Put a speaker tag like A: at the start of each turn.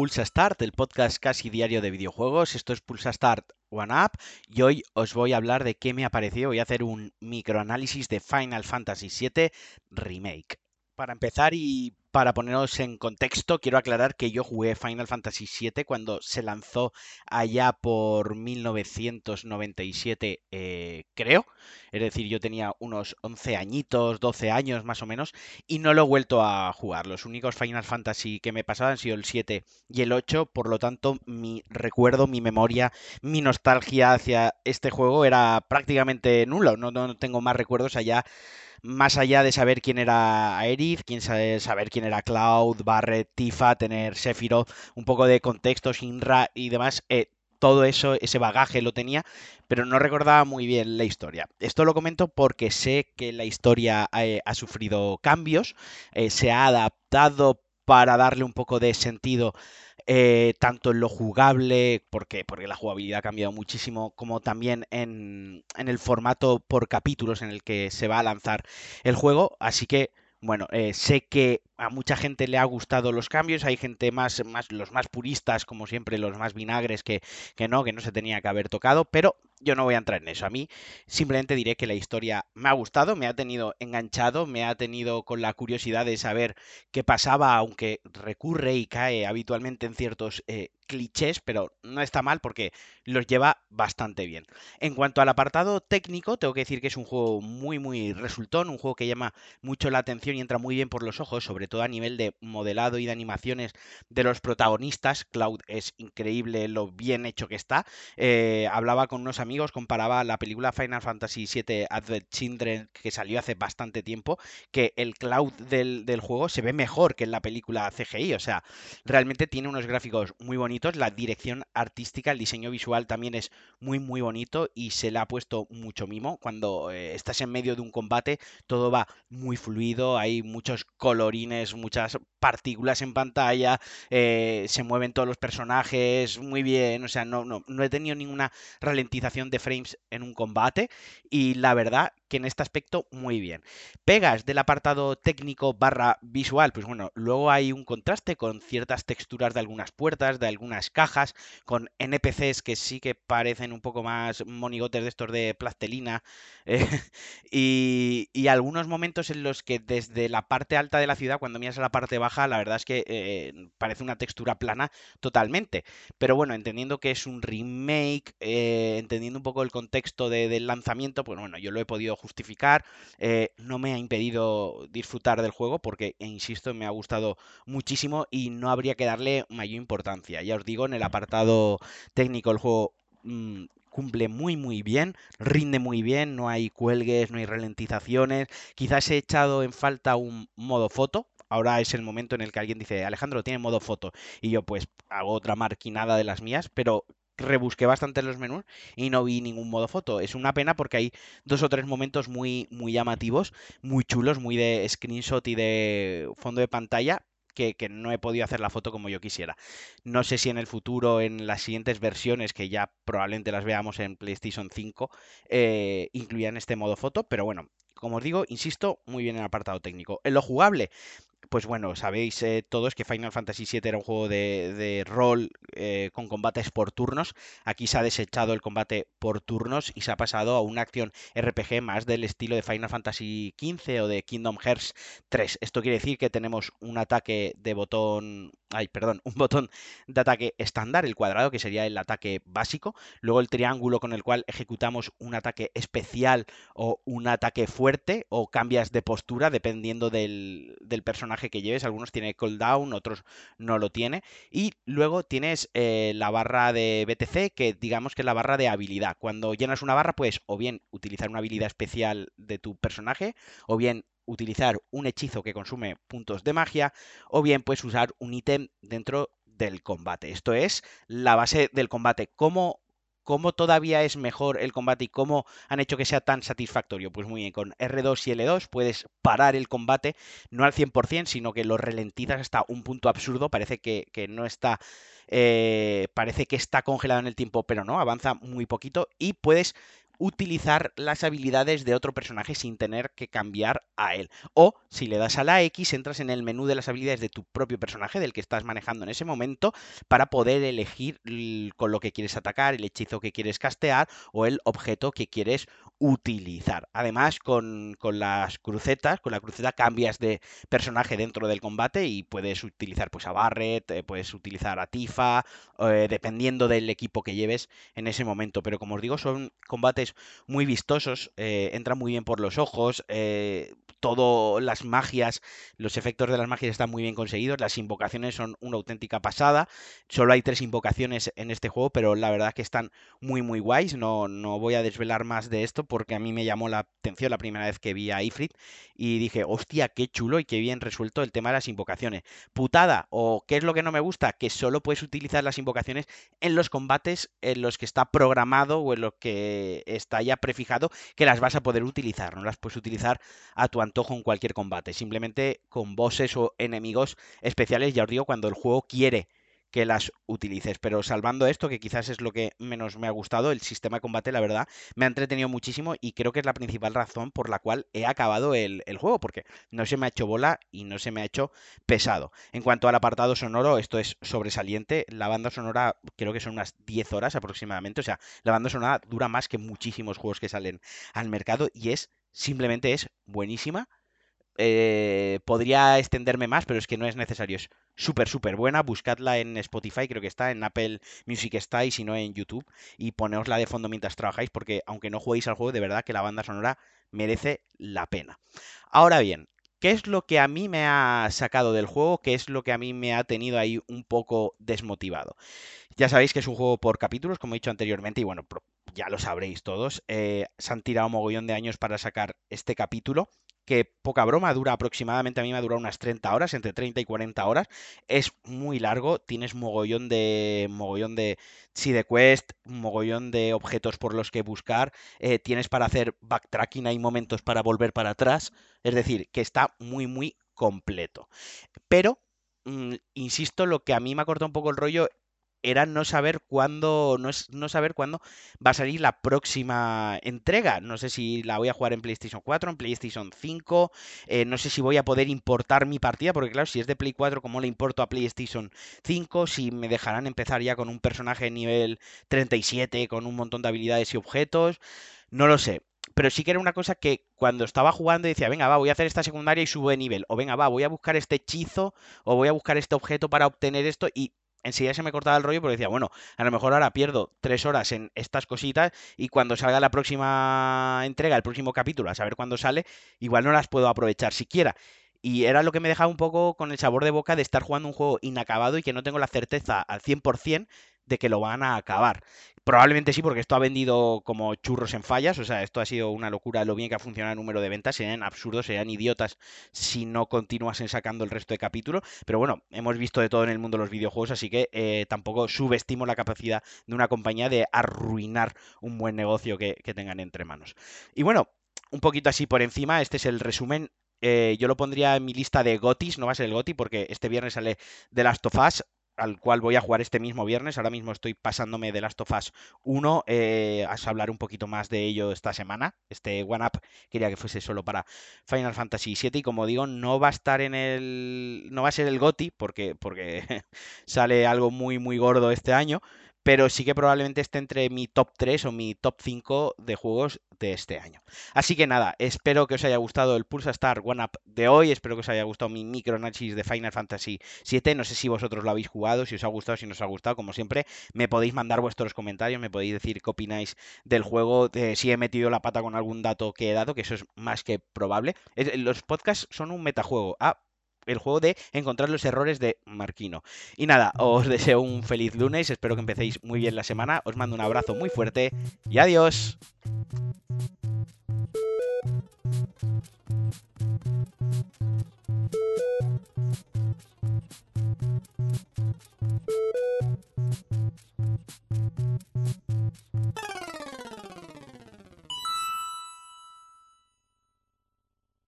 A: Pulsa Start, el podcast casi diario de videojuegos. Esto es Pulsa Start One Up y hoy os voy a hablar de qué me ha parecido. Voy a hacer un microanálisis de Final Fantasy VII Remake. Para empezar y para poneros en contexto, quiero aclarar que yo jugué Final Fantasy VII cuando se lanzó allá por 1997, eh, creo. Es decir, yo tenía unos 11 añitos, 12 años más o menos, y no lo he vuelto a jugar. Los únicos Final Fantasy que me pasaban han sido el 7 y el 8, por lo tanto, mi recuerdo, mi memoria, mi nostalgia hacia este juego era prácticamente nulo. No, no tengo más recuerdos allá más allá de saber quién era Aerith, quién saber quién era Cloud, Barret, Tifa, tener Sephiroth, un poco de contexto, Shinra y demás, eh, todo eso, ese bagaje lo tenía, pero no recordaba muy bien la historia. Esto lo comento porque sé que la historia eh, ha sufrido cambios, eh, se ha adaptado para darle un poco de sentido eh, tanto en lo jugable, porque, porque la jugabilidad ha cambiado muchísimo, como también en, en, el formato por capítulos en el que se va a lanzar el juego. Así que, bueno, eh, sé que a mucha gente le ha gustado los cambios, hay gente más, más los más puristas, como siempre, los más vinagres, que, que no, que no se tenía que haber tocado, pero yo no voy a entrar en eso. A mí simplemente diré que la historia me ha gustado, me ha tenido enganchado, me ha tenido con la curiosidad de saber qué pasaba, aunque recurre y cae habitualmente en ciertos eh, clichés, pero no está mal porque los lleva bastante bien. En cuanto al apartado técnico, tengo que decir que es un juego muy, muy resultón, un juego que llama mucho la atención y entra muy bien por los ojos, sobre todo a nivel de modelado y de animaciones de los protagonistas. Cloud es increíble lo bien hecho que está. Eh, hablaba con unos amigos amigos comparaba la película Final Fantasy VII Advent Children que salió hace bastante tiempo, que el cloud del, del, juego se ve mejor que en la película CGI. O sea, realmente tiene unos gráficos muy bonitos, la dirección artística, el diseño visual también es muy, muy bonito y se le ha puesto mucho mimo. Cuando eh, estás en medio de un combate, todo va muy fluido, hay muchos colorines, muchas partículas en pantalla, eh, se mueven todos los personajes muy bien, o sea, no, no, no he tenido ninguna ralentización de frames en un combate y la verdad que en este aspecto muy bien. Pegas del apartado técnico barra visual, pues bueno, luego hay un contraste con ciertas texturas de algunas puertas, de algunas cajas, con NPCs que sí que parecen un poco más monigotes de estos de plastelina eh, y, y, algunos momentos en los que desde la parte alta de la ciudad, cuando miras a la parte baja, la verdad es que eh, parece una textura plana totalmente. Pero bueno, entendiendo que es un remake, eh, entendiendo un poco el contexto de, del lanzamiento, pues bueno, yo lo he podido justificar. Eh, no me ha impedido disfrutar del juego porque, e insisto, me ha gustado muchísimo y no habría que darle mayor importancia. Ya os digo, en el apartado técnico el juego mmm, cumple muy muy bien, rinde muy bien, no hay cuelgues, no hay ralentizaciones. Quizás he echado en falta un modo foto, ahora es el momento en el que alguien dice, Alejandro, tiene modo foto. Y yo pues hago otra marquinada de las mías, pero rebusqué bastante los menús y no vi ningún modo foto. Es una pena porque hay dos o tres momentos muy, muy llamativos, muy chulos, muy de screenshot y de fondo de pantalla. Que, que, no he podido hacer la foto como yo quisiera. No sé si en el futuro, en las siguientes versiones, que ya probablemente las veamos en PlayStation 5, eh, incluyan este modo foto, pero bueno, como os digo, insisto, muy bien en el apartado técnico. En lo jugable, pues bueno, sabéis eh, todos que Final Fantasy VII era un juego de, rol eh, con combates por turnos. Aquí se ha desechado el combate por turnos y se ha pasado a una acción RPG más del estilo de Final Fantasy XV o de Kingdom Hearts 3. Esto quiere decir que tenemos un ataque de botón, ay, perdón, un botón de ataque estándar, el cuadrado, que sería el ataque básico. Luego el triángulo con el cual ejecutamos un ataque especial o un ataque fuerte o cambias de postura dependiendo del, del personaje que lleves. Algunos tiene cooldown, otros no lo tiene. Y luego tienes eh, la barra de BTC, que digamos que es la barra de habilidad. Cuando llenas una barra, puedes o bien utilizar una habilidad especial de tu personaje, o bien utilizar un hechizo que consume puntos de magia, o bien puedes usar un ítem dentro del combate. Esto es la base del combate. ¿Cómo ¿Cómo todavía es mejor el combate y cómo han hecho que sea tan satisfactorio? Pues muy bien, con R2 y L2 puedes parar el combate, no al 100%, sino que lo ralentizas hasta un punto absurdo, parece que, que no está... Eh, parece que está congelado en el tiempo, pero no, avanza muy poquito y puedes utilizar las habilidades de otro personaje sin tener que cambiar a él. O si le das a la X, entras en el menú de las habilidades de tu propio personaje, del que estás manejando en ese momento, para poder elegir con lo que quieres atacar, el hechizo que quieres castear o el objeto que quieres utilizar. Además, con, las crucetas, con la cruceta cambias de personaje dentro del combate y puedes utilizar pues a Barret, eh, puedes utilizar a Tifa, eh, dependiendo del equipo que lleves en ese momento. Pero como os digo, son combates muy vistosos, eh, entran muy bien por los ojos, todo las magias, los efectos de las magias están muy bien conseguidos, las invocaciones son una auténtica pasada. Solo hay tres invocaciones en este juego, pero la verdad que están muy muy guays. No, no voy a desvelar más de esto porque a mí me llamó la atención la primera vez que vi a Ifrit y dije, hostia, qué chulo y qué bien resuelto el tema de las invocaciones. Putada, o qué es lo que no me gusta, que solo puedes utilizar las invocaciones en los combates en los que está programado o en los que está ya prefijado que las vas a poder utilizar. No las puedes utilizar a tu antojo en cualquier combate. Simplemente con bosses o enemigos especiales, ya os digo, cuando el juego quiere que las utilices. Pero salvando esto, que quizás es lo que menos me ha gustado, el sistema de combate, la verdad, me ha entretenido muchísimo y creo que es la principal razón por la cual he acabado el, juego, porque no se me ha hecho bola y no se me ha hecho pesado. En cuanto al apartado sonoro, esto es sobresaliente. La banda sonora creo que son unas 10 horas aproximadamente. O sea, la banda sonora dura más que muchísimos juegos que salen al mercado y es simplemente es buenísima eh, podría extenderme más, pero es que no es necesario. Es súper, súper buena. Buscadla en Spotify, creo que está, en Apple Music está y si no en YouTube. Y poneosla de fondo mientras trabajáis, porque aunque no juguéis al juego, de verdad que la banda sonora merece la pena. Ahora bien, ¿qué es lo que a mí me ha sacado del juego? ¿Qué es lo que a mí me ha tenido ahí un poco desmotivado? Ya sabéis que es un juego por capítulos, como he dicho anteriormente, y bueno, ya lo sabréis todos. Eh, se han tirado mogollón de años para sacar este capítulo que poca broma, dura aproximadamente, a mí me ha durado unas 30 horas, entre 30 y 40 horas. Es muy largo, tienes mogollón de, mogollón de, de quest, mogollón de objetos por los que buscar, eh, tienes para hacer backtracking, hay momentos para volver para atrás, es decir, que está muy, muy completo. Pero mm, insisto, lo que a mí me ha cortado un poco el rollo era no saber cuándo, no, es, no saber cuándo va a salir la próxima entrega. No sé si la voy a jugar en PlayStation 4, en PlayStation 5, eh, no sé si voy a poder importar mi partida, porque claro, si es de Play 4, ¿cómo le importo a PlayStation 5? Si me dejarán empezar ya con un personaje nivel 37, con un montón de habilidades y objetos, no lo sé. Pero sí que era una cosa que cuando estaba jugando decía, venga, va, voy a hacer esta secundaria y subo de nivel. O venga, va, voy a buscar este hechizo o voy a buscar este objeto para obtener esto. Y enseguida se me cortaba el rollo porque decía, bueno, a lo mejor ahora pierdo tres horas en estas cositas y cuando salga la próxima entrega, el próximo capítulo, a saber cuándo sale, igual no las puedo aprovechar siquiera. Y era lo que me dejaba un poco con el sabor de boca de estar jugando un juego inacabado y que no tengo la certeza al 100% de que lo van a acabar. Probablemente sí, porque esto ha vendido como churros en fallas. O sea, esto ha sido una locura lo bien que ha funcionado el número de ventas. Serían absurdos, serían idiotas si no continuasen sacando el resto de capítulos. Pero bueno, hemos visto de todo en el mundo los videojuegos, así que eh, tampoco subestimo la capacidad de una compañía de arruinar un buen negocio que, tengan entre manos. Y bueno, un poquito así por encima, este es el resumen eh, yo lo pondría en mi lista de GOTIS, no va a ser el GOTI porque este viernes sale The Last of Us, al cual voy a jugar este mismo viernes. Ahora mismo estoy pasándome de Last of Us 1. Eh, a hablar un poquito más de ello esta semana. Este One Up quería que fuese solo para Final Fantasy VII. Y como digo, no va a estar en el. No va a ser el GOTI, porque, porque sale algo muy, muy gordo este año pero sí que probablemente esté entre mi top 3 o mi top 5 de juegos de este año. Así que nada, espero que os haya gustado el Pulsa Star One Up de hoy, espero que os haya gustado mi micro análisis de Final Fantasy VII, no sé si vosotros lo habéis jugado, si os ha gustado, si no os ha gustado, como siempre, me podéis mandar vuestros comentarios, me podéis decir qué opináis del juego, si he metido la pata con algún dato que he dado, que eso es más que probable. Los podcasts son un metajuego. Ah, el juego de encontrar los errores de Marquino. Y nada, os deseo un feliz lunes, espero que empecéis muy bien la semana, os mando un abrazo muy fuerte y adiós.